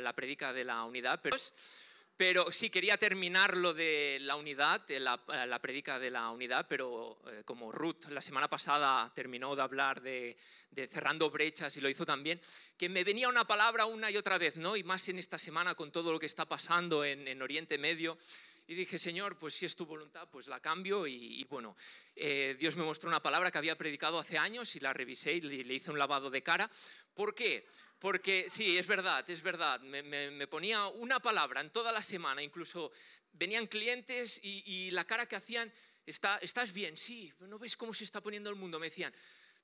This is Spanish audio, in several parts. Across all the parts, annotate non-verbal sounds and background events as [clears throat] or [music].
la predica de la unidad, pero, pero sí quería terminar lo de la unidad, la, la predica de la unidad, pero eh, como Ruth la semana pasada terminó de hablar de, de, cerrando brechas y lo hizo también, que me venía una palabra una y otra vez, ¿no? Y más en esta semana con todo lo que está pasando en, en Oriente Medio. Y dije, Señor, pues si es tu voluntad, pues la cambio. Y, y bueno, eh, Dios me mostró una palabra que había predicado hace años y la revisé y le, le hice un lavado de cara. ¿Por qué? Porque sí, es verdad, es verdad. Me, ponía una palabra en toda la semana, incluso venían clientes y, y la cara que hacían, Está, ¿estás bien? Sí, ¿no ves cómo se está poniendo el mundo? Me decían,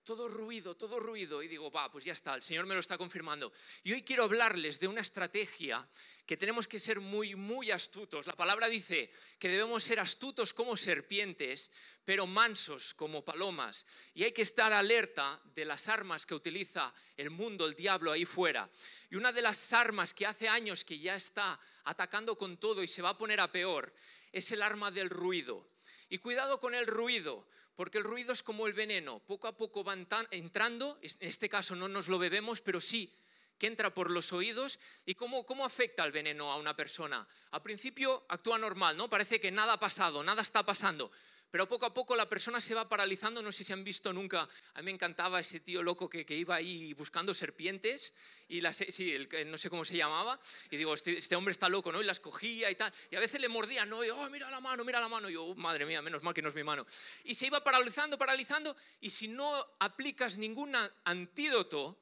todo ruido, todo ruido. Y digo, va, pues ya está, el Señor me lo está confirmando. Y hoy quiero hablarles de una estrategia que tenemos que ser muy, muy astutos. La palabra dice que debemos ser astutos como serpientes, pero mansos como palomas. Y hay que estar alerta de las armas que utiliza el mundo, el diablo ahí fuera. Y una de las armas que hace años que ya está atacando con todo y se va a poner a peor es el arma del ruido. Y cuidado con el ruido, porque el ruido es como el veneno, poco a poco va entrando, en este caso no nos lo bebemos, pero sí que entra por los oídos y cómo, cómo afecta el veneno a una persona. Al principio actúa normal, ¿no? Parece que nada ha pasado, nada está pasando, pero poco a poco la persona se va paralizando, no sé si han visto nunca, a mí me encantaba ese tío loco que, iba ahí buscando serpientes, y las, sí, el, no sé cómo se llamaba, y digo, este, este, hombre está loco, ¿no? Y las cogía y tal, y a veces le mordía, ¿no? Y, oh, mira la mano, mira la mano, y yo, madre mía, menos mal que no es mi mano. Y se iba paralizando, paralizando, y si no aplicas ningún antídoto,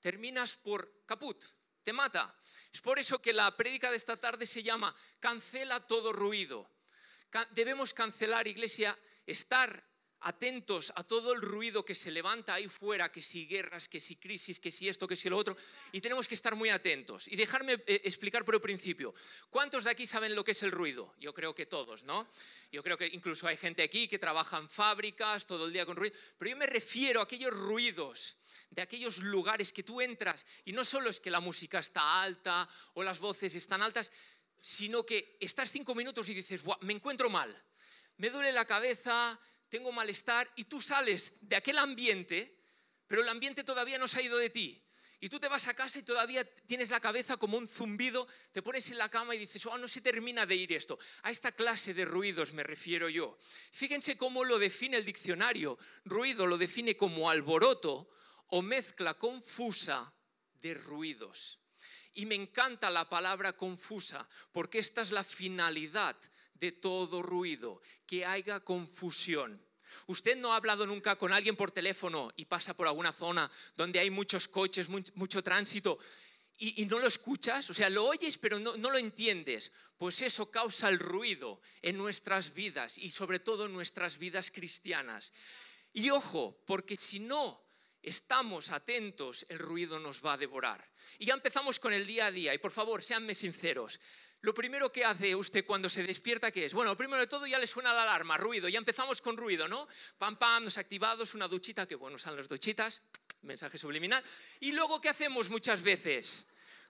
terminas por caput, te mata. Es por eso que la prédica de esta tarde se llama Cancela todo ruido debemos cancelar, iglesia, estar atentos a todo el ruido que se levanta ahí fuera, que si guerras, que si crisis, que si esto, que si lo otro, y tenemos que estar muy atentos. Y dejarme eh, explicar por el principio, ¿cuántos de aquí saben lo que es el ruido? Yo creo que todos, ¿no? Yo creo que incluso hay gente aquí que trabaja en fábricas todo el día con ruido, pero yo me refiero a aquellos ruidos de aquellos lugares que tú entras y no solo es que la música está alta o las voces están altas, sino que estás cinco minutos y dices, me encuentro mal, me duele la cabeza, tengo malestar, y tú sales de aquel ambiente, pero el ambiente todavía no se ha ido de ti. Y tú te vas a casa y todavía tienes la cabeza como un zumbido, te pones en la cama y dices, oh, no se termina de ir esto. A esta clase de ruidos me refiero yo. Fíjense cómo lo define el diccionario. Ruido lo define como alboroto o mezcla confusa de ruidos. Y me encanta la palabra confusa, porque esta es la finalidad de todo ruido, que haya confusión. Usted no ha hablado nunca con alguien por teléfono y pasa por alguna zona donde hay muchos coches, mucho, tránsito y, no lo escuchas, o sea, lo oyes pero no, no, lo entiendes. Pues eso causa el ruido en nuestras vidas y sobre todo en nuestras vidas cristianas. Y ojo, porque si no estamos atentos, el ruido nos va a devorar. Y ya empezamos con el día a día. Y por favor, seanme sinceros. Lo primero que hace usted cuando se despierta, ¿qué es? Bueno, primero de todo ya le suena la alarma, ruido. Ya empezamos con ruido, ¿no? Pam, pam, nos activados, una duchita, que bueno, son las duchitas, mensaje subliminal. Y luego, ¿qué hacemos muchas veces?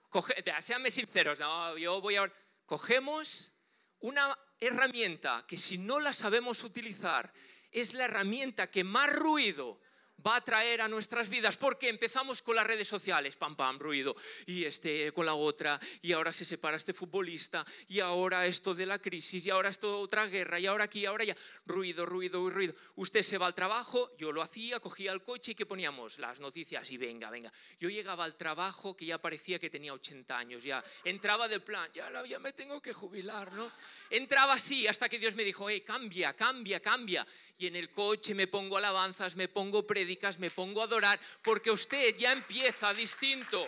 Coge, seanme sinceros, no, yo voy a... Cogemos una herramienta que si no la sabemos utilizar, es la herramienta que más ruido va a traer a nuestras vidas, porque empezamos con las redes sociales, pam, pam, ruido, y este con la otra, y ahora se separa este futbolista, y ahora esto de la crisis, y ahora esto otra guerra, y ahora aquí, y ahora ya, ruido, ruido, ruido. Usted se va al trabajo, yo lo hacía, cogía el coche y que poníamos las noticias y venga, venga. Yo llegaba al trabajo que ya parecía que tenía 80 años, ya entraba del plan, ya, ya me tengo que jubilar, ¿no? Entraba así hasta que Dios me dijo, hey, cambia, cambia, cambia. Y en el coche me pongo alabanzas, me pongo me pongo a adorar, porque usted ya empieza distinto.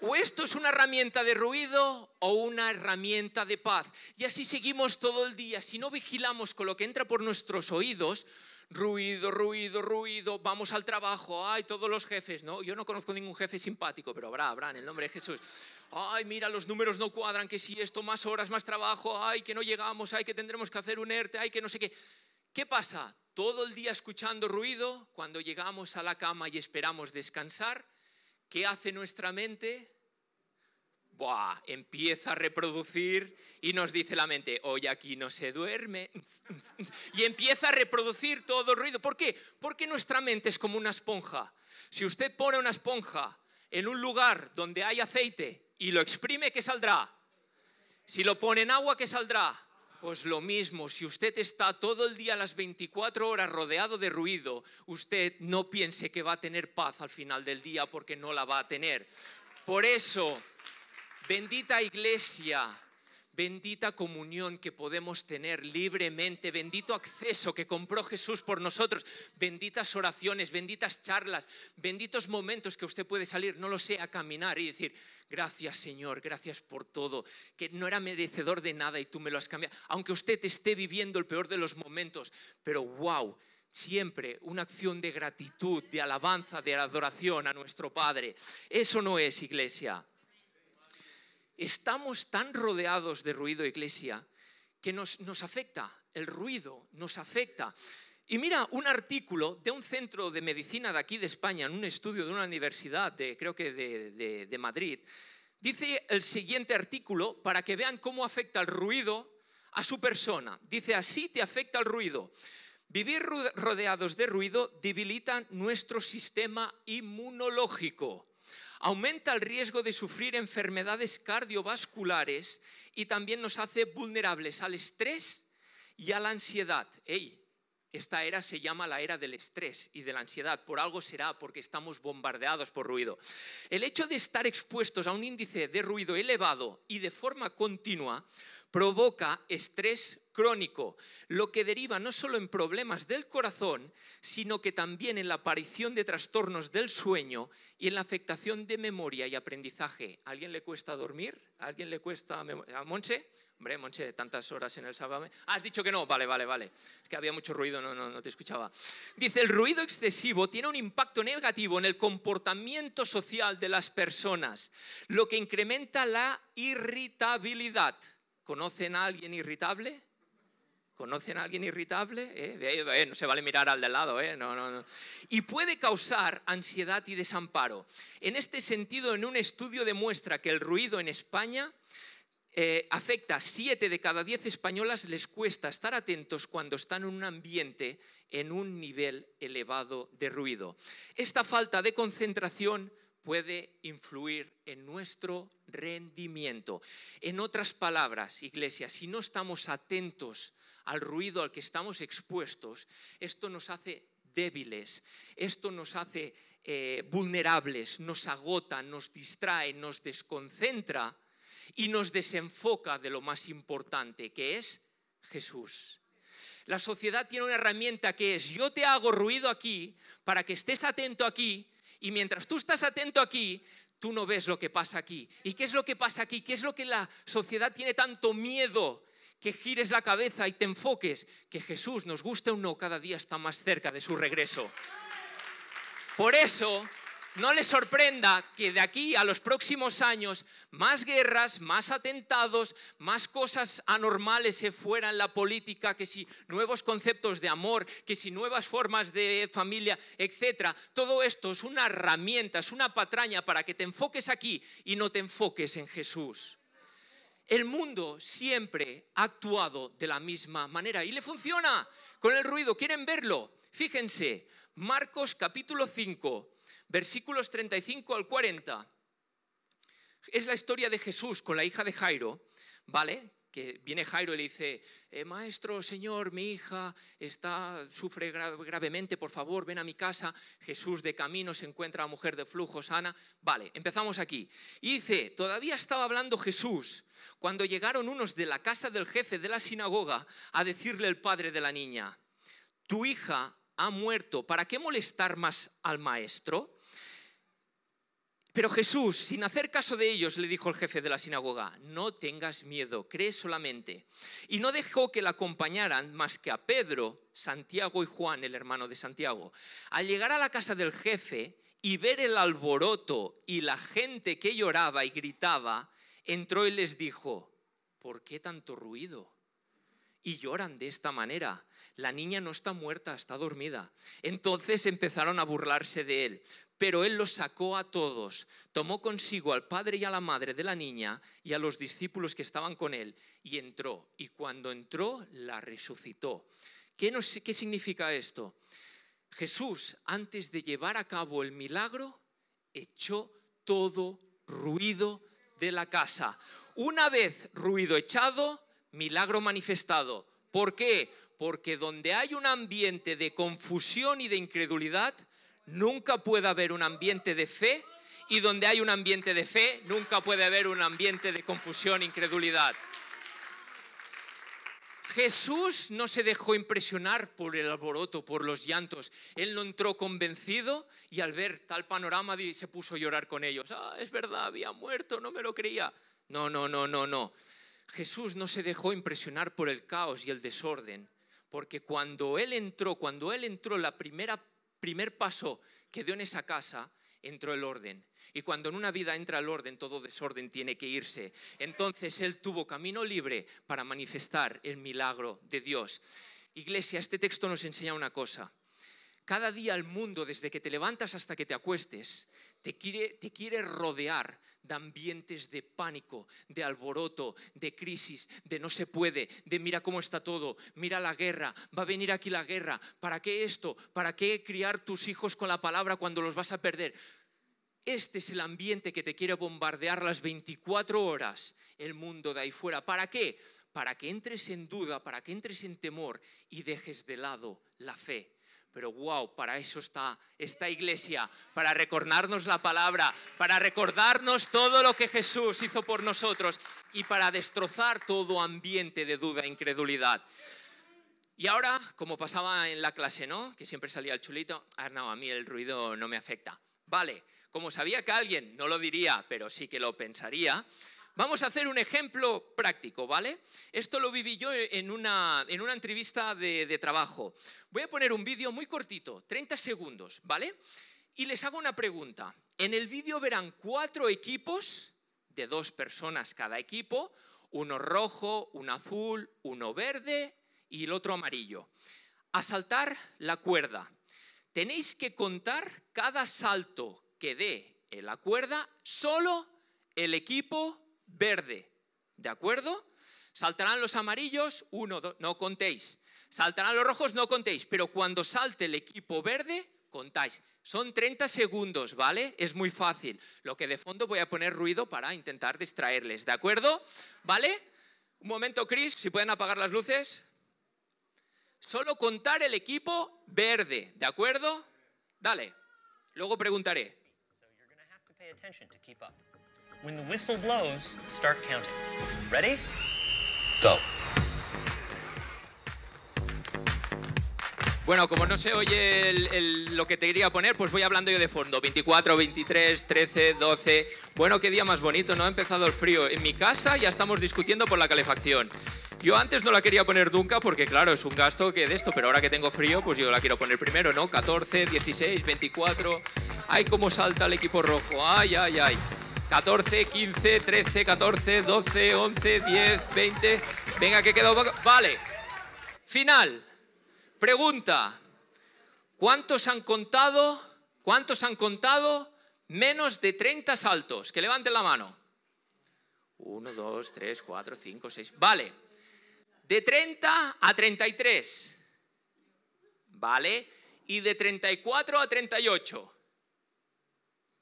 O esto es una herramienta de ruido o una herramienta de paz. Y así seguimos todo el día. Si no vigilamos con lo que entra por nuestros oídos, ruido, ruido, ruido, vamos al trabajo, ay, todos los jefes, ¿no? Yo no conozco ningún jefe simpático, pero habrá, habrá, en el nombre de Jesús ay, mira, los números no cuadran, que si esto, más horas, más trabajo, ay, que no llegamos, ay, que tendremos que hacer un ERTE, ay, que no sé qué. ¿Qué pasa? Todo el día escuchando ruido, cuando llegamos a la cama y esperamos descansar, ¿qué hace nuestra mente? Buah, empieza a reproducir y nos dice la mente, hoy aquí no se duerme. [laughs] Y empieza a reproducir todo el ruido. ¿Por qué? Porque nuestra mente es como una esponja. Si usted pone una esponja en un lugar donde hay aceite y lo exprime, ¿qué saldrá? Si lo pone en agua, ¿qué saldrá? Pues lo mismo, si usted está todo el día, las 24 horas rodeado de ruido, usted no piense que va a tener paz al final del día porque no la va a tener. Por eso, bendita iglesia, bendita comunión que podemos tener libremente, bendito acceso que compró Jesús por nosotros, benditas oraciones, benditas charlas, benditos momentos que usted puede salir, no lo sé, a caminar y decir, gracias Señor, gracias por todo, que no era merecedor de nada y tú me lo has cambiado, aunque usted esté viviendo el peor de los momentos, pero wow. Siempre una acción de gratitud, de alabanza, de adoración a nuestro Padre. Eso no es iglesia estamos tan rodeados de ruido, iglesia, que nos, afecta, el ruido nos afecta. Y mira, un artículo de un centro de medicina de aquí de España, en un estudio de una universidad, de, creo que de, de Madrid, dice el siguiente artículo para que vean cómo afecta el ruido a su persona. Dice, así te afecta el ruido. Vivir rodeados de ruido debilita nuestro sistema inmunológico aumenta el riesgo de sufrir enfermedades cardiovasculares y también nos hace vulnerables al estrés y a la ansiedad. Ey, esta era se llama la era del estrés y de la ansiedad. Por algo será, porque estamos bombardeados por ruido. El hecho de estar expuestos a un índice de ruido elevado y de forma continua provoca estrés crónico, lo que deriva no solo en problemas del corazón, sino que también en la aparición de trastornos del sueño y en la afectación de memoria y aprendizaje. ¿A alguien le cuesta dormir? ¿A alguien le cuesta... ¿A Monche? Hombre, Monche, tantas horas en el sábado. Ah, has dicho que no. Vale, vale, vale. Es que había mucho ruido, no, no, no te escuchaba. Dice, el ruido excesivo tiene un impacto negativo en el comportamiento social de las personas, lo que incrementa la irritabilidad ¿Conocen a alguien irritable? ¿Conocen a alguien irritable? ¿Eh? Eh, no se vale mirar al de lado. ¿eh? Y puede causar ansiedad y desamparo. En este sentido, en un estudio demuestra que el ruido en España afecta a 7 de cada 10 españolas, les cuesta estar atentos cuando están en un ambiente en un nivel elevado de ruido. Esta falta de concentración puede influir en nuestro rendimiento. En otras palabras, iglesia, si no estamos atentos al ruido al que estamos expuestos, esto nos hace débiles, esto nos hace eh, vulnerables, nos agota, nos distrae, nos desconcentra y nos desenfoca de lo más importante, que es Jesús. La sociedad tiene una herramienta que es yo te hago ruido aquí para que estés atento aquí y mientras tú estás atento aquí, tú no ves lo que pasa aquí. ¿Y qué es lo que pasa aquí? ¿Qué es lo que la sociedad tiene tanto miedo? Que gires la cabeza y te enfoques, que Jesús, nos guste o no, cada día está más cerca de su regreso. Por eso no les sorprenda que de aquí a los próximos años más guerras, más atentados, más cosas anormales se fueran en la política, que si nuevos conceptos de amor, que si nuevas formas de familia, etc. Todo esto es una herramienta, es una patraña para que te enfoques aquí y no te enfoques en Jesús. El mundo siempre ha actuado de la misma manera y le funciona con el ruido. ¿Quieren verlo? Fíjense, Marcos capítulo 5 versículos 35 al 40, es la historia de Jesús con la hija de Jairo, ¿vale? Que viene Jairo y le dice, eh, maestro, señor, mi hija está, sufre gravemente, por favor, ven a mi casa. Jesús de camino se encuentra a la mujer de flujo sana. Vale, empezamos aquí. Y dice, todavía estaba hablando Jesús cuando llegaron unos de la casa del jefe de la sinagoga a decirle el padre de la niña, tu hija ha muerto, ¿para qué molestar más al maestro? Pero Jesús, sin hacer caso de ellos, le dijo el jefe de la sinagoga, no tengas miedo, cree solamente. Y no dejó que la acompañaran más que a Pedro, Santiago y Juan, el hermano de Santiago. Al llegar a la casa del jefe y ver el alboroto y la gente que lloraba y gritaba, entró y les dijo, ¿por qué tanto ruido? Y lloran de esta manera. La niña no está muerta, está dormida. Entonces empezaron a burlarse de él. Pero él los sacó a todos, tomó consigo al padre y a la madre de la niña y a los discípulos que estaban con él y entró. Y cuando entró, la resucitó. ¿Qué, qué significa esto? Jesús, antes de llevar a cabo el milagro, echó todo ruido de la casa. Una vez ruido echado, milagro manifestado. ¿Por qué? Porque donde hay un ambiente de confusión y de incredulidad, nunca puede haber un ambiente de fe y donde hay un ambiente de fe, nunca puede haber un ambiente de confusión e incredulidad. Jesús no se dejó impresionar por el alboroto, por los llantos. Él no entró convencido y al ver tal panorama se puso a llorar con ellos. Ah, es verdad, había muerto, no me lo creía. No, no, no, no, no. Jesús no se dejó impresionar por el caos y el desorden, porque cuando Él entró, cuando Él entró, la primera primer paso que dio en esa casa, entró el orden. Y cuando en una vida entra el orden, todo desorden tiene que irse. Entonces Él tuvo camino libre para manifestar el milagro de Dios. Iglesia, este texto nos enseña una cosa. Cada día el mundo, desde que te levantas hasta que te acuestes, te quiere, te quiere, rodear de ambientes de pánico, de alboroto, de crisis, de no se puede, de mira cómo está todo, mira la guerra, va a venir aquí la guerra, ¿para qué esto? ¿Para qué criar tus hijos con la palabra cuando los vas a perder? Este es el ambiente que te quiere bombardear las 24 horas el mundo de ahí fuera. ¿Para qué? Para que entres en duda, para que entres en temor y dejes de lado la fe. Pero wow, para eso está esta iglesia, para recordarnos la palabra, para recordarnos todo lo que Jesús hizo por nosotros y para destrozar todo ambiente de duda e incredulidad. Y ahora, como pasaba en la clase, ¿no? Que siempre salía el chulito, ah, a mí el ruido no me afecta. Vale, como sabía que alguien no lo diría, pero sí que lo pensaría, vamos a hacer un ejemplo práctico, ¿vale? Esto lo viví yo en una, en una entrevista de, trabajo. Voy a poner un vídeo muy cortito, 30 segundos, ¿vale? Y les hago una pregunta. En el vídeo verán cuatro equipos de dos personas cada equipo, uno rojo, uno azul, uno verde y el otro amarillo. A saltar la cuerda. Tenéis que contar cada salto que dé en la cuerda solo el equipo verde. ¿De acuerdo? Saltarán los amarillos, uno, dos, no contéis. Saltarán los rojos, no contéis. Pero cuando salte el equipo verde, contáis. Son 30 segundos, ¿vale? Es muy fácil. Lo que de fondo voy a poner ruido para intentar distraerles, ¿de acuerdo? ¿Vale? Un momento, Chris, si pueden apagar las luces. Solo contar el equipo verde, ¿de acuerdo? Dale. Luego preguntaré. keep up. When the whistle blows, start counting. Ready? Go. Bueno, como no se oye el, el, lo que te quería poner, pues voy hablando yo de fondo. 24, 23, 13, 12. Bueno, qué día más bonito, ¿no? Ha empezado el frío. En mi casa ya estamos discutiendo por la calefacción. Yo antes no la quería poner nunca porque, claro, es un gasto que de esto, pero ahora que tengo frío, pues yo la quiero poner primero, ¿no? 14, 16, 24. Ay, cómo salta el equipo rojo. Ay, ay, ay. 14, 15, 13, 14, 12, 11, 10, 20. Venga, que quedó. Vale. Final. Pregunta. ¿Cuántos han contado? ¿Cuántos han contado menos de 30 saltos? Que levanten la mano. 1, 2, 3, 4, 5, 6. Vale de 30 a 33, ¿vale? Y de 34 a 38,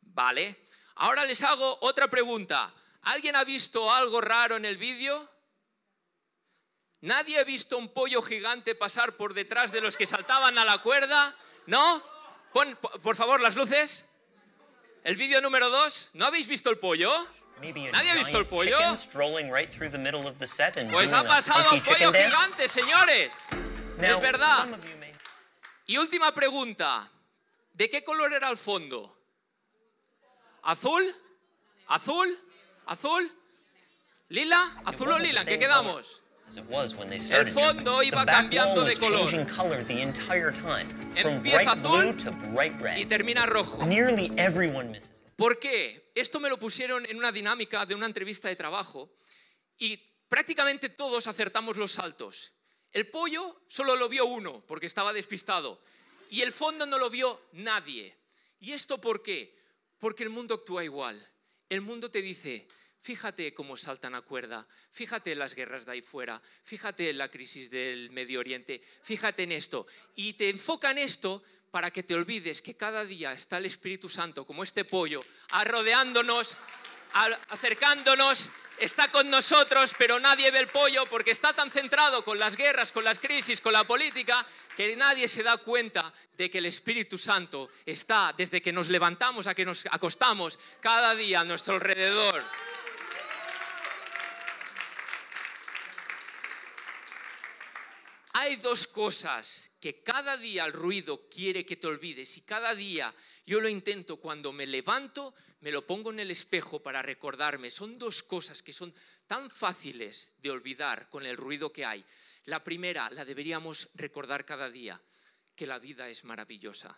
¿vale? Ahora les hago otra pregunta. ¿Alguien ha visto algo raro en el vídeo? ¿Nadie ha visto un pollo gigante pasar por detrás de los que saltaban a la cuerda? ¿No? Pon, por favor, las luces. El vídeo número 2. ¿No habéis visto el pollo? ¿Nadie ha visto el pollo? Pues ha pasado un pollo gigante, señores. es verdad. Y última pregunta. ¿De qué color era el fondo? ¿Azul? ¿Azul? ¿Azul? ¿Lila? ¿Azul o lila? ¿En qué quedamos? El fondo iba cambiando de color. Empieza azul y termina rojo. ¿Por qué? Esto me lo pusieron en una dinámica de una entrevista de trabajo y prácticamente todos acertamos los saltos. El pollo solo lo vio uno porque estaba despistado y el fondo no lo vio nadie. ¿Y esto por qué? Porque el mundo actúa igual. El mundo te dice, fíjate cómo saltan a cuerda, fíjate en las guerras de ahí fuera, fíjate en la crisis del Medio Oriente, fíjate en esto. Y te enfoca en esto para que te olvides que cada día está el Espíritu Santo como este pollo, rodeándonos, acercándonos, está con nosotros, pero nadie ve el pollo porque está tan centrado con las guerras, con las crisis, con la política, que nadie se da cuenta de que el Espíritu Santo está desde que nos levantamos a que nos acostamos cada día a nuestro alrededor. Hay dos cosas que cada día el ruido quiere que te olvides y cada día yo lo intento cuando me levanto, me lo pongo en el espejo para recordarme. Son dos cosas que son tan fáciles de olvidar con el ruido que hay. La primera, la deberíamos recordar cada día, que la vida es maravillosa.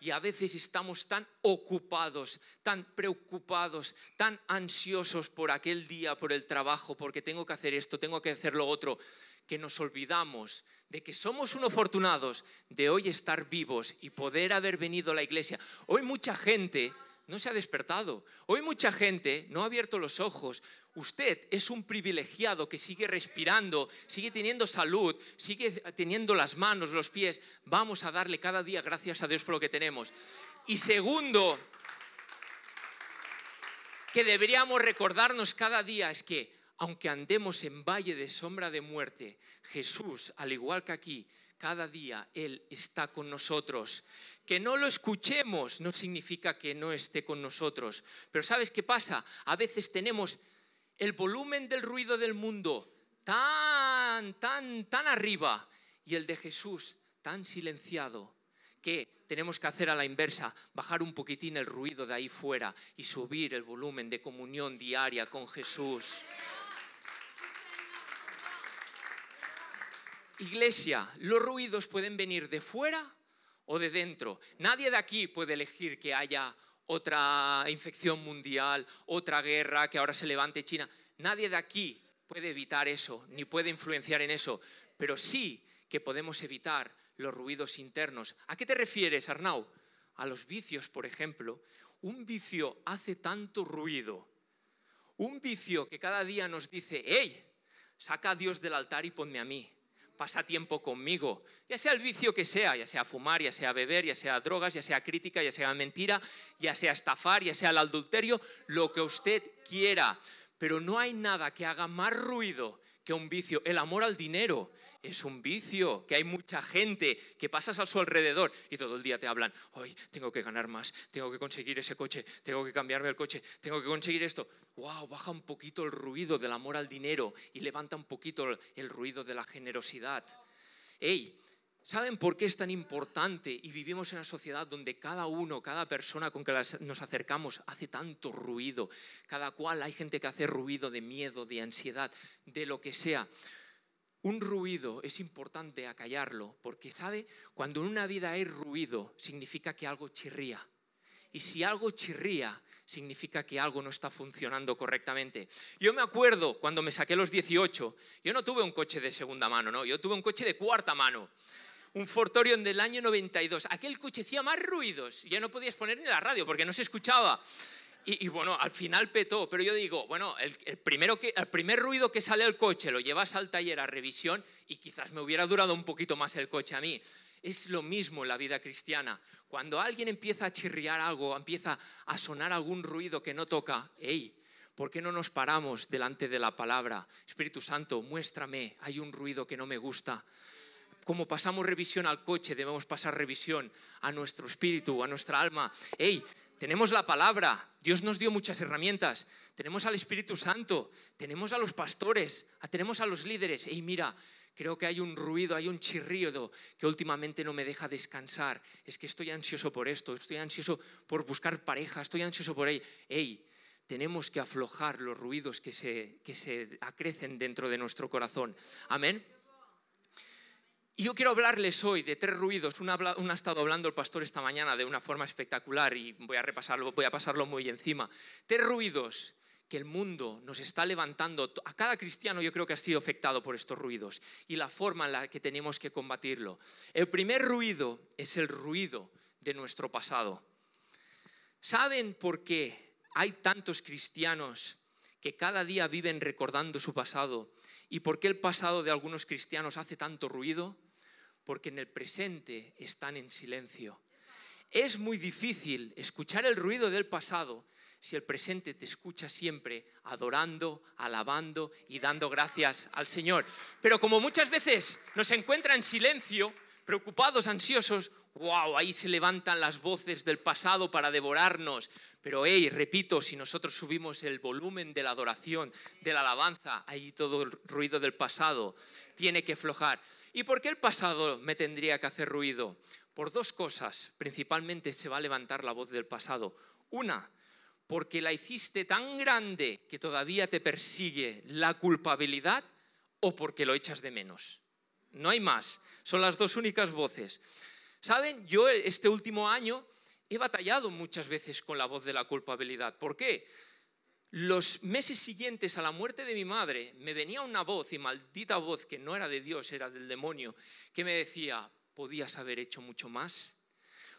Y a veces estamos tan ocupados, tan preocupados, tan ansiosos por aquel día, por el trabajo, porque tengo que hacer esto, tengo que hacer lo otro que nos olvidamos de que somos unos afortunados de hoy estar vivos y poder haber venido a la iglesia. Hoy mucha gente no se ha despertado. Hoy mucha gente no ha abierto los ojos. Usted es un privilegiado que sigue respirando, sigue teniendo salud, sigue teniendo las manos, los pies. Vamos a darle cada día gracias a Dios por lo que tenemos. Y segundo, que deberíamos recordarnos cada día es que aunque andemos en valle de sombra de muerte, Jesús, al igual que aquí, cada día Él está con nosotros. Que no lo escuchemos no significa que no esté con nosotros. Pero ¿sabes qué pasa? A veces tenemos el volumen del ruido del mundo tan, tan, tan arriba y el de Jesús tan silenciado que tenemos que hacer a la inversa, bajar un poquitín el ruido de ahí fuera y subir el volumen de comunión diaria con Jesús. Iglesia, los ruidos pueden venir de fuera o de dentro. Nadie de aquí puede elegir que haya otra infección mundial, otra guerra, que ahora se levante China. Nadie de aquí puede evitar eso, ni puede influenciar en eso, pero sí que podemos evitar los ruidos internos. ¿A qué te refieres, Arnau? A los vicios, por ejemplo. Un vicio hace tanto ruido. Un vicio que cada día nos dice, hey, saca a Dios del altar y ponme a mí pasa tiempo conmigo, ya sea el vicio que sea, ya sea fumar, ya sea beber, ya sea drogas, ya sea crítica, ya sea mentira, ya sea estafar, ya sea el adulterio, lo que usted quiera. Pero no hay nada que haga más ruido un vicio. El amor al dinero es un vicio, que hay mucha gente que pasas a su alrededor y todo el día te hablan, hoy tengo que ganar más, tengo que conseguir ese coche, tengo que cambiarme el coche, tengo que conseguir esto. Wow, baja un poquito el ruido del amor al dinero y levanta un poquito el ruido de la generosidad. Hey, ¿Saben por qué es tan importante y vivimos en una sociedad donde cada uno, cada persona con que nos acercamos hace tanto ruido? Cada cual hay gente que hace ruido de miedo, de ansiedad, de lo que sea. Un ruido es importante acallarlo porque, ¿sabe? Cuando en una vida hay ruido significa que algo chirría. Y si algo chirría, significa que algo no está funcionando correctamente. Yo me acuerdo cuando me saqué los 18, yo no tuve un coche de segunda mano, no, yo tuve un coche de cuarta mano un Fortorion del año 92. Aquel coche hacía más ruidos, ya no podías poner ni la radio porque no se escuchaba. Y, bueno, al final petó, pero yo digo, bueno, el, primero que, el primer ruido que sale al coche lo llevas al taller a revisión y quizás me hubiera durado un poquito más el coche a mí. Es lo mismo en la vida cristiana. Cuando alguien empieza a chirriar algo, empieza a sonar algún ruido que no toca, ¡hey! ¿Por qué no nos paramos delante de la palabra? Espíritu Santo, muéstrame, hay un ruido que no me gusta como pasamos revisión al coche, debemos pasar revisión a nuestro espíritu, a nuestra alma. ¡Ey! Tenemos la palabra, Dios nos dio muchas herramientas, tenemos al Espíritu Santo, tenemos a los pastores, tenemos a los líderes. ¡Ey, mira! Creo que hay un ruido, hay un chirrido que últimamente no me deja descansar. Es que estoy ansioso por esto, estoy ansioso por buscar pareja, estoy ansioso por ahí. ¡Ey! Tenemos que aflojar los ruidos que se, que se acrecen dentro de nuestro corazón. Amén. Y yo quiero hablarles hoy de tres ruidos. Una, ha estado hablando el pastor esta mañana de una forma espectacular y voy a repasarlo, voy a pasarlo muy encima. Tres ruidos que el mundo nos está levantando. A cada cristiano yo creo que ha sido afectado por estos ruidos y la forma en la que tenemos que combatirlo. El primer ruido es el ruido de nuestro pasado. ¿Saben por qué hay tantos cristianos que cada día viven recordando su pasado? ¿Y por qué el pasado de algunos cristianos hace tanto ruido? Porque en el presente están en silencio. es muy difícil escuchar el ruido del pasado si el presente te escucha siempre adorando, alabando y dando gracias al Señor. Pero como muchas veces nos encuentra en silencio, preocupados, ansiosos, wow, ahí se levantan las voces del pasado para devorarnos. Pero, hey, repito, si nosotros subimos el volumen de la adoración, de la alabanza, ahí todo el ruido del pasado tiene que flojar. ¿Y por qué el pasado me tendría que hacer ruido? Por dos cosas. Principalmente se va a levantar la voz del pasado. Una, porque la hiciste tan grande que todavía te persigue la culpabilidad o porque lo echas de menos. No hay más, son las dos únicas voces. Saben, yo este último año he batallado muchas veces con la voz de la culpabilidad. ¿Por qué? Los meses siguientes a la muerte de mi madre me venía una voz, y maldita voz que no era de Dios, era del demonio, que me decía, podías haber hecho mucho más,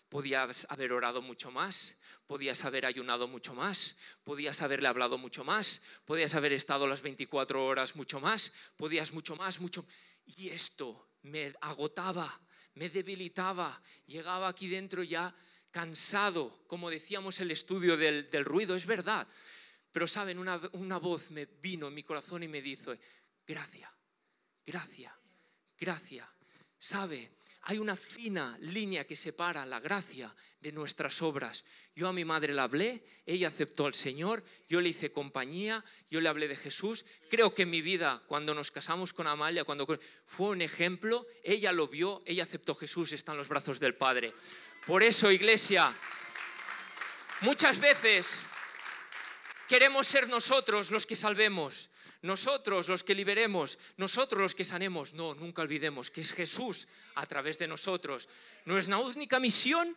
podías haber orado mucho más, podías haber ayunado mucho más, podías haberle hablado mucho más, podías haber estado las 24 horas mucho más, podías mucho más, mucho... Y esto me agotaba, me debilitaba, llegaba aquí dentro ya cansado, como decíamos el estudio del, ruido, es verdad. Pero saben, una, una voz me vino en mi corazón y me dijo, gracias, gracias, gracias. ¿Sabe? hay una fina línea que separa la gracia de nuestras obras. Yo a mi madre la hablé, ella aceptó al Señor, yo le hice compañía, yo le hablé de Jesús. Creo que en mi vida, cuando nos casamos con Amalia, cuando fue un ejemplo, ella lo vio, ella aceptó Jesús, está en los brazos del Padre. Por eso, iglesia, muchas veces queremos ser nosotros los que salvemos, nosotros los que liberemos, nosotros los que sanemos. No, nunca olvidemos que es Jesús a través de nosotros. Nuestra única misión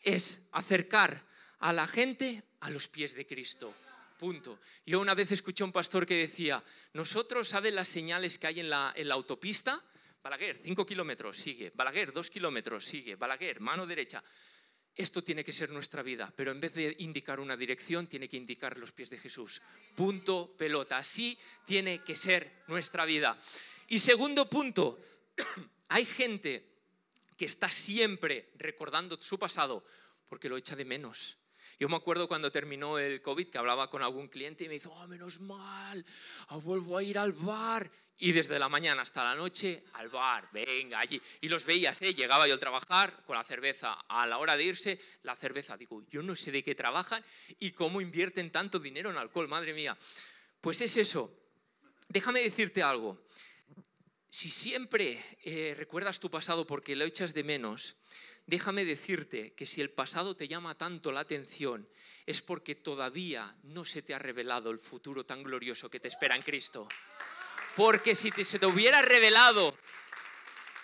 es acercar a la gente a los pies de Cristo. Punto. Yo una vez escuché a un pastor que decía, nosotros, ¿saben las señales que hay en la, en la autopista? Balaguer, cinco kilómetros, sigue. Balaguer, dos kilómetros, sigue. Balaguer, mano derecha. Esto tiene que ser nuestra vida, pero en vez de indicar una dirección, tiene que indicar los pies de Jesús. Punto, pelota. Así tiene que ser nuestra vida. Y segundo punto, [clears throat] hay gente que está siempre recordando su pasado porque lo echa de menos. Yo me acuerdo cuando terminó el COVID que hablaba con algún cliente y me dijo, oh, menos mal, ah, vuelvo a ir al bar y desde la mañana hasta la noche al bar, venga allí. Y los veías, ¿eh? llegaba yo al trabajar con la cerveza. A la hora de irse, la cerveza. Digo, yo no sé de qué trabajan y cómo invierten tanto dinero en alcohol, madre mía. Pues es eso. Déjame decirte algo. Si siempre eh, recuerdas tu pasado porque lo echas de menos, déjame decirte que si el pasado te llama tanto la atención, es porque todavía no se te ha revelado el futuro tan glorioso que te espera en Cristo. Porque si se te hubiera revelado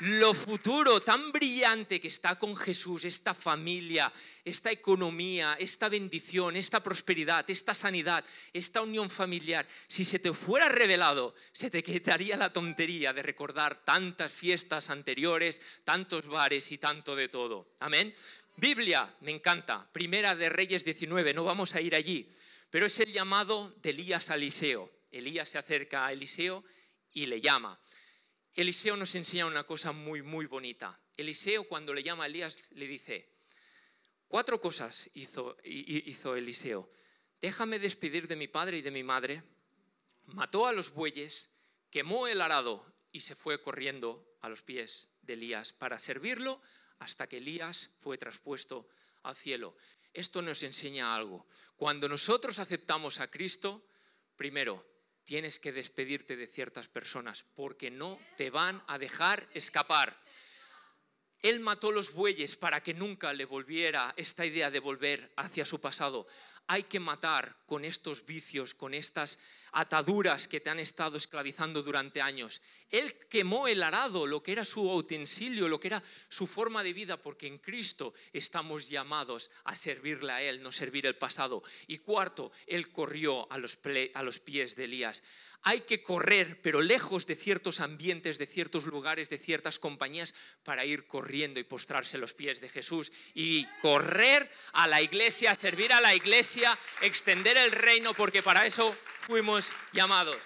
lo futuro tan brillante que está con Jesús, esta familia, esta economía, esta bendición, esta prosperidad, esta sanidad, esta unión familiar, si se te fuera revelado, se te quitaría la tontería de recordar tantas fiestas anteriores, tantos bares y tanto de todo. Amén. Biblia, me encanta. Primera de Reyes 19, no vamos a ir allí, pero es el llamado de Elías a Eliseo. Elías se acerca a Eliseo y le llama. Eliseo nos enseña una cosa muy, muy bonita. Eliseo cuando le llama a Elías le dice, cuatro cosas hizo, hizo Eliseo. Déjame despedir de mi padre y de mi madre. Mató a los bueyes, quemó el arado y se fue corriendo a los pies de Elías para servirlo hasta que Elías fue traspuesto al cielo. Esto nos enseña algo. Cuando nosotros aceptamos a Cristo, primero, tienes que despedirte de ciertas personas porque no te van a dejar escapar. Él mató los bueyes para que nunca le volviera esta idea de volver hacia su pasado. Hay que matar con estos vicios, con estas ataduras que te han estado esclavizando durante años. Él quemó el arado, lo que era su utensilio, lo que era su forma de vida, porque en Cristo estamos llamados a servirle a Él, no servir el pasado. Y cuarto, Él corrió a los, pies de Elías hay que correr, pero lejos de ciertos ambientes, de ciertos lugares, de ciertas compañías, para ir corriendo y postrarse a los pies de Jesús y correr a la iglesia, servir a la iglesia, extender el reino, porque para eso fuimos llamados.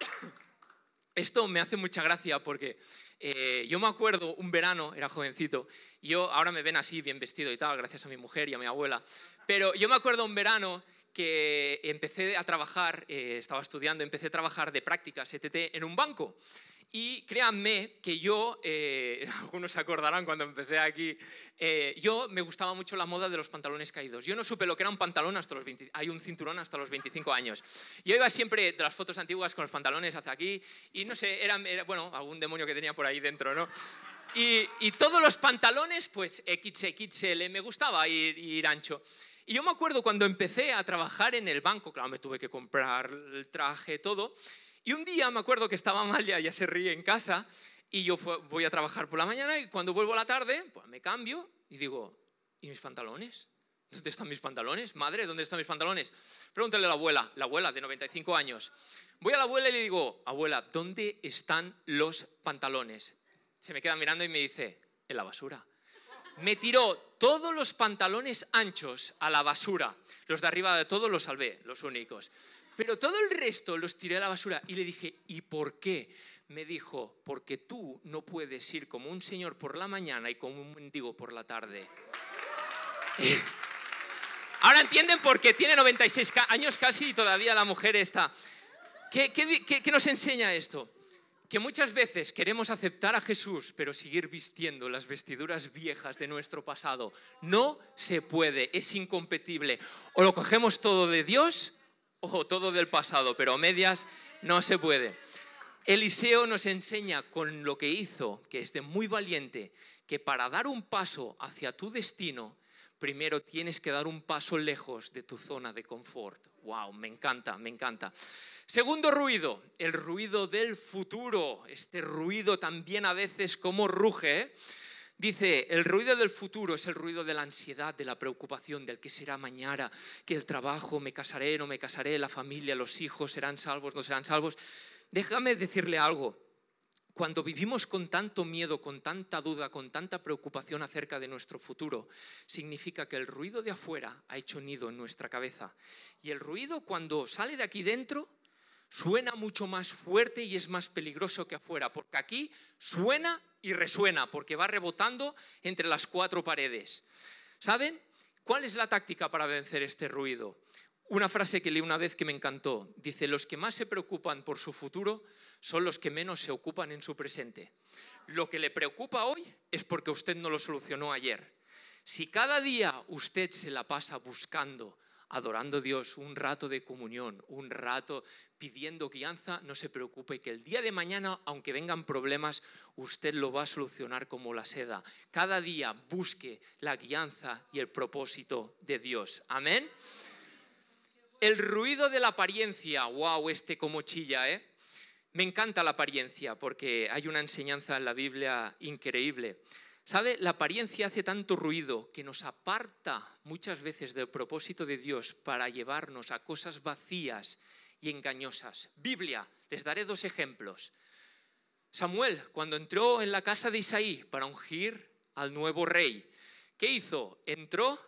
[coughs] Esto me hace mucha gracia porque eh, yo me acuerdo un verano, era jovencito, yo ahora me ven así, bien vestido y tal, gracias a mi mujer y a mi abuela, pero yo me acuerdo un verano que empecé a trabajar, eh, estaba estudiando, empecé a trabajar de prácticas ETT en un banco. Y créanme que yo, eh, [laughs] algunos se acordarán cuando empecé aquí, eh, yo me gustaba mucho la moda de los pantalones caídos. Yo no supe lo que era un pantalón hasta los 20, hay un cinturón hasta los 25 años. Yo iba siempre de las fotos antiguas con los pantalones hacia aquí y no sé, era, bueno, algún demonio que tenía por ahí dentro, ¿no? Y, y todos los pantalones, pues XXL, me gustaba ir, ir ancho. Y yo me acuerdo cuando empecé a trabajar en el banco, claro, me tuve que comprar el traje, todo, y un día me acuerdo que estaba Amalia, ya se ríe en casa, y yo voy a trabajar por la mañana y cuando vuelvo a la tarde, pues me cambio y digo, ¿y mis pantalones? ¿Dónde están mis pantalones? Madre, ¿dónde están mis pantalones? Pregúntale a la abuela, la abuela de 95 años. Voy a la abuela y le digo, abuela, ¿dónde están los pantalones? Se me queda mirando y me dice, en la basura. Me tiró todos los pantalones anchos a la basura. Los de arriba de todos los salvé, los únicos. Pero todo el resto los tiré a la basura y le dije, ¿y por qué? Me dijo, porque tú no puedes ir como un señor por la mañana y como un mendigo por la tarde. [laughs] Ahora entienden por qué tiene 96 años casi y todavía la mujer está. ¿Qué, qué nos enseña esto? Que muchas veces queremos aceptar a Jesús, pero seguir vistiendo las vestiduras viejas de nuestro pasado. No se puede, es incompatible. O lo cogemos todo de Dios o todo del pasado, pero medias no se puede. Eliseo nos enseña con lo que hizo, que es de muy valiente, que para dar un paso hacia tu destino, primero tienes que dar un paso lejos de tu zona de confort. ¡Wow! Me encanta, me encanta. Segundo ruido, el ruido del futuro. Este ruido también a veces como ruge. ¿eh? Dice, el ruido del futuro es el ruido de la ansiedad, de la preocupación, del que será mañana, que el trabajo, me casaré, no me casaré, la familia, los hijos serán salvos, no serán salvos. Déjame decirle algo. Cuando vivimos con tanto miedo, con tanta duda, con tanta preocupación acerca de nuestro futuro, significa que el ruido de afuera ha hecho nido en nuestra cabeza. Y el ruido cuando sale de aquí dentro suena mucho más fuerte y es más peligroso que afuera, porque aquí suena y resuena, porque va rebotando entre las cuatro paredes. ¿Saben? ¿Cuál es la táctica para vencer este ruido? Una frase que leí una vez que me encantó. Dice, los que más se preocupan por su futuro son los que menos se ocupan en su presente. Lo que le preocupa hoy es porque usted no lo solucionó ayer. Si cada día usted se la pasa buscando, adorando a Dios, un rato de comunión, un rato pidiendo guianza, no se preocupe que el día de mañana, aunque vengan problemas, usted lo va a solucionar como la seda. Cada día busque la guianza y el propósito de Dios. Amén. El ruido de la apariencia, wow, este como chilla, ¿eh? Me encanta la apariencia porque hay una enseñanza en la Biblia increíble. ¿Sabe? La apariencia hace tanto ruido que nos aparta muchas veces del propósito de Dios para llevarnos a cosas vacías y engañosas. Biblia, les daré dos ejemplos. Samuel, cuando entró en la casa de Isaí para ungir al nuevo rey, ¿qué hizo? Entró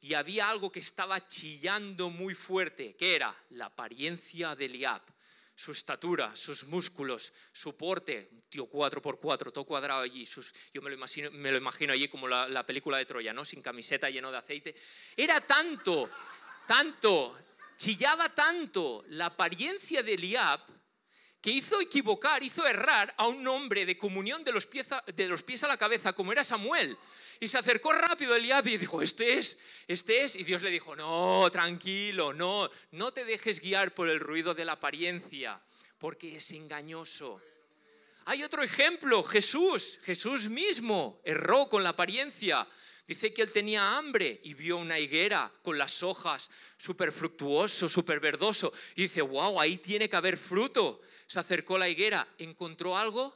y había algo que estaba chillando muy fuerte, que era la apariencia de Eliab su estatura, sus músculos, su porte, un tío 4x4, todo cuadrado allí, sus, yo me lo, imagino, me lo imagino allí como la, la, película de Troya, ¿no? Sin camiseta, lleno de aceite. Era tanto, tanto, chillaba tanto la apariencia de Eliab que hizo equivocar, hizo errar a un hombre de comunión de los, pies a, la cabeza, como era Samuel. Y se acercó rápido Eliab y dijo, este es, este es. Y Dios le dijo, no, tranquilo, no, no te dejes guiar por el ruido de la apariencia, porque es engañoso. Hay otro ejemplo, Jesús, Jesús mismo erró con la apariencia. Dice que él tenía hambre y vio una higuera con las hojas súper fructuoso, súper verdoso. Y dice, wow, ahí tiene que haber fruto. Se acercó a la higuera, ¿encontró algo?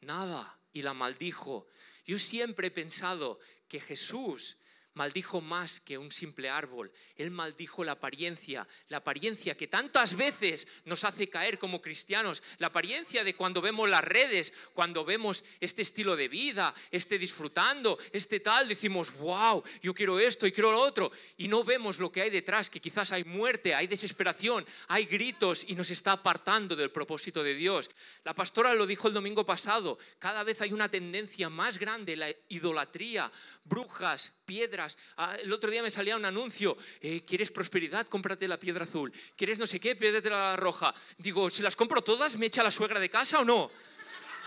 Nada. Y la maldijo. Yo siempre he pensado que Jesús maldijo más que un simple árbol. Él maldijo la apariencia, la apariencia que tantas veces nos hace caer como cristianos, la apariencia de cuando vemos las redes, cuando vemos este estilo de vida, este disfrutando, este tal, decimos, wow, yo quiero esto y quiero lo otro, y no vemos lo que hay detrás, que quizás hay muerte, hay desesperación, hay gritos y nos está apartando del propósito de Dios. La pastora lo dijo el domingo pasado, cada vez hay una tendencia más grande, la idolatría, brujas, piedras. Ah, el otro día me salía un anuncio, eh, ¿quieres prosperidad? Cómprate la piedra azul. ¿Quieres no sé qué? Pídete la roja. Digo, si las compro todas, ¿me echa la suegra de casa o no?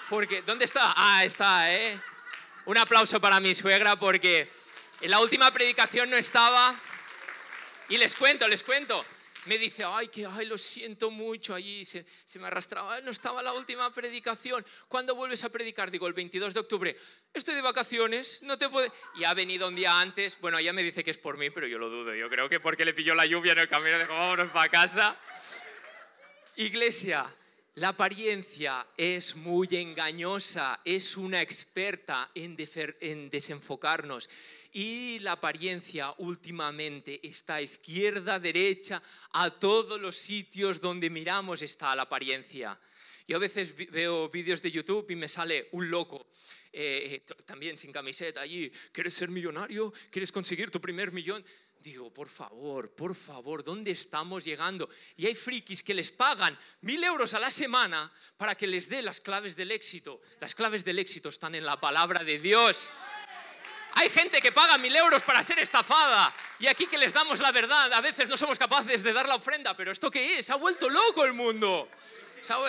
Porque, ¿dónde está? Ah, está, ¿eh? Un aplauso para mi suegra porque en la última predicación no estaba. Y les cuento, les cuento me dice, ay, que ay, lo siento mucho, allí se, me arrastraba, no estaba la última predicación. ¿Cuándo vuelves a predicar? Digo, el 22 de octubre. Estoy de vacaciones, no te puedo... Y ha venido un día antes, bueno, ella me dice que es por mí, pero yo lo dudo. Yo creo que porque le pilló la lluvia en el camino, dijo, vámonos para casa. Iglesia, la apariencia es muy engañosa, es una experta en, en desenfocarnos y la apariencia últimamente está izquierda, derecha, a todos los sitios donde miramos está la apariencia. Yo a veces veo vídeos de YouTube y me sale un loco, eh, también sin camiseta allí, ¿quieres ser millonario? ¿Quieres conseguir tu primer millón? Digo, por favor, por favor, ¿dónde estamos llegando? Y hay frikis que les pagan mil euros a la semana para que les dé las claves del éxito. Las claves del éxito están en la palabra de Dios. Hay gente que paga mil euros para ser estafada y aquí que les damos la verdad, a veces no somos capaces de dar la ofrenda, pero ¿esto qué es? Ha vuelto loco el mundo.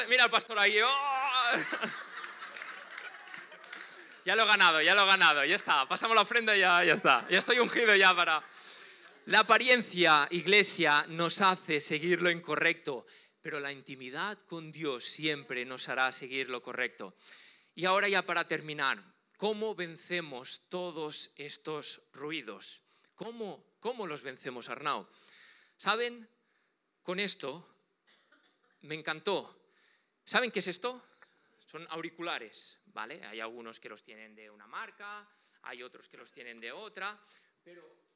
Mira al pastor ahí. ¡oh! Ya lo he ganado, ya lo he ganado, ya está. Pasamos la ofrenda y ya, ya está. Ya estoy ungido ya para... La apariencia, iglesia, nos hace seguir lo incorrecto, pero la intimidad con Dios siempre nos hará seguir lo correcto. Y ahora ya para terminar, ¿Cómo vencemos todos estos ruidos? ¿Cómo, cómo los vencemos, Arnau? ¿Saben? Con esto me encantó. ¿Saben qué es esto? Son auriculares, ¿vale? Hay algunos que los tienen de una marca, hay otros que los tienen de otra, pero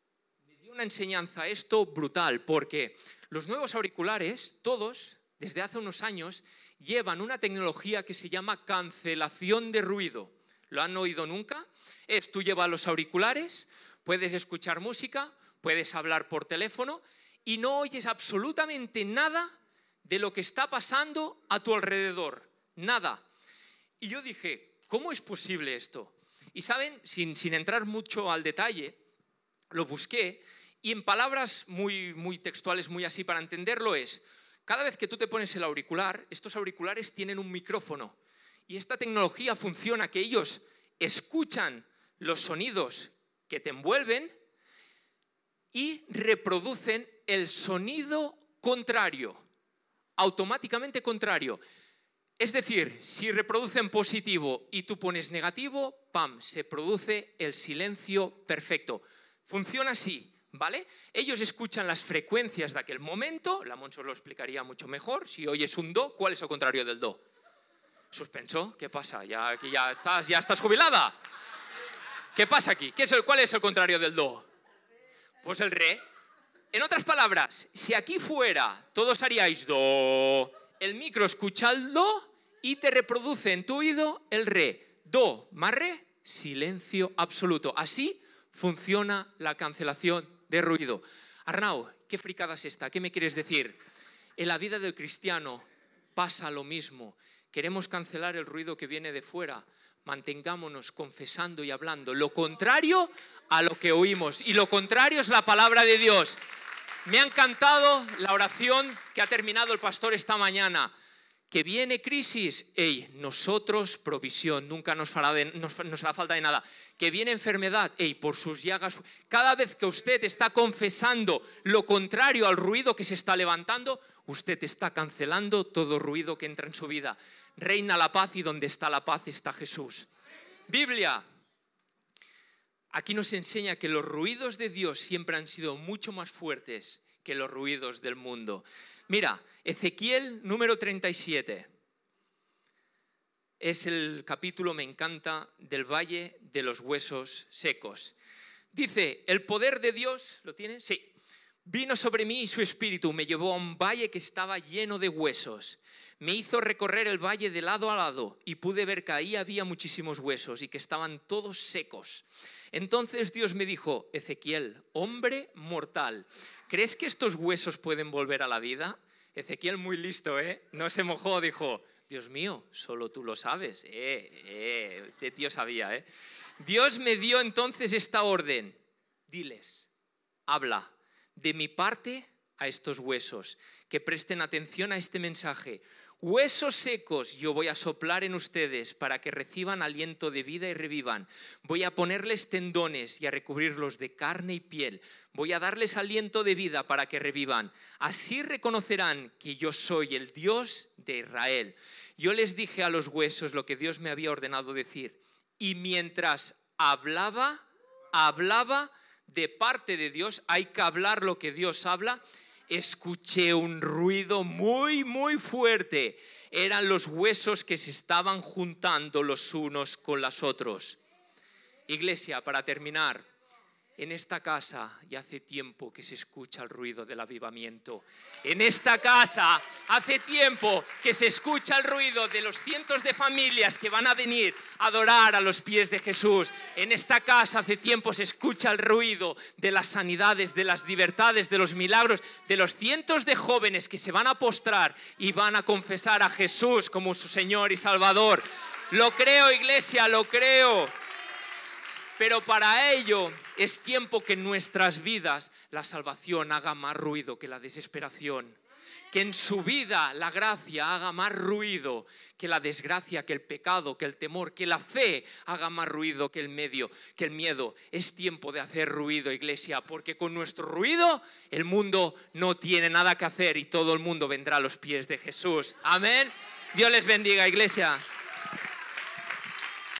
dio una enseñanza esto brutal, porque los nuevos auriculares, todos, desde hace unos años, llevan una tecnología que se llama cancelación de ruido. ¿Lo han oído nunca? Es tú llevas los auriculares, puedes escuchar música, puedes hablar por teléfono y no oyes absolutamente nada de lo que está pasando a tu alrededor. Nada. Y yo dije, ¿cómo es posible esto? Y saben, sin, sin entrar mucho al detalle, lo busqué y en palabras muy, muy textuales, muy así para entenderlo es, cada vez que tú te pones el auricular, estos auriculares tienen un micrófono y esta tecnología funciona que ellos escuchan los sonidos que te envuelven y reproducen el sonido contrario, automáticamente contrario. Es decir, si reproducen positivo y tú pones negativo, ¡pam!, se produce el silencio perfecto. Funciona así, ¿vale? Ellos escuchan las frecuencias de aquel momento, la Moncho lo explicaría mucho mejor, si oyes un do, ¿cuál es el contrario del do? Suspenso, ¿qué pasa? ¿Ya, aquí ya estás, ya estás jubilada? ¿Qué pasa aquí? ¿Qué es el, ¿Cuál es el contrario del do? Pues el re. En otras palabras, si aquí fuera todos haríais do, el micro escucha el do y te reproduce en tu oído el re. Do más re, silencio absoluto. Así funciona la cancelación de ruido. Arnau, ¿qué fricada es esta? ¿Qué me quieres decir? En la vida del cristiano pasa lo mismo queremos cancelar el ruido que viene de fuera, mantengámonos confesando y hablando lo contrario a lo que oímos. Y lo contrario es la palabra de Dios. Me ha encantado la oración que ha terminado el pastor esta mañana. Que viene crisis, ey, nosotros provisión, nunca nos, nos, nos hará falta de nada. Que viene enfermedad, ey, por sus llagas. Cada vez que usted está confesando lo contrario al ruido que se está levantando, usted está cancelando todo ruido que entra en su vida reina la paz y donde está la paz está Jesús. Biblia. Aquí nos enseña que los ruidos de Dios siempre han sido mucho más fuertes que los ruidos del mundo. Mira, Ezequiel número 37. Es el capítulo, me encanta, del Valle de los Huesos Secos. Dice, el poder de Dios, ¿lo tiene? Sí. Vino sobre mí y su espíritu me llevó a un valle que estaba lleno de huesos. Me hizo recorrer el valle de lado a lado y pude ver que ahí había muchísimos huesos y que estaban todos secos. Entonces Dios me dijo, Ezequiel, hombre mortal, ¿crees que estos huesos pueden volver a la vida? Ezequiel muy listo, ¿eh? No se mojó, dijo, Dios mío, solo tú lo sabes. Eh, eh, este tío sabía, ¿eh? Dios me dio entonces esta orden. Diles, habla de mi parte a estos huesos, que presten atención a este mensaje. Huesos secos yo voy a soplar en ustedes para que reciban aliento de vida y revivan. Voy a ponerles tendones y a recubrirlos de carne y piel. Voy a darles aliento de vida para que revivan. Así reconocerán que yo soy el Dios de Israel. Yo les dije a los huesos lo que Dios me había ordenado decir. Y mientras hablaba, hablaba de parte de Dios, hay que hablar lo que Dios habla escuché un ruido muy, muy fuerte. Eran los huesos que se estaban juntando los unos con los otros. Iglesia, para terminar, en esta casa ya hace tiempo que se escucha el ruido del avivamiento. En esta casa hace tiempo que se escucha el ruido de los cientos de familias que van a venir a adorar a los pies de Jesús. En esta casa hace tiempo se escucha el ruido de las sanidades, de las libertades, de los milagros, de los cientos de jóvenes que se van a postrar y van a confesar a Jesús como su Señor y Salvador. Lo creo, iglesia, lo creo. Pero para ello es tiempo que en nuestras vidas la salvación haga más ruido que la desesperación. Que en su vida la gracia haga más ruido que la desgracia, que el pecado, que el temor, que la fe haga más ruido que el medio, que el miedo. Es tiempo de hacer ruido, iglesia, porque con nuestro ruido el mundo no tiene nada que hacer y todo el mundo vendrá a los pies de Jesús. Amén. Dios les bendiga, iglesia.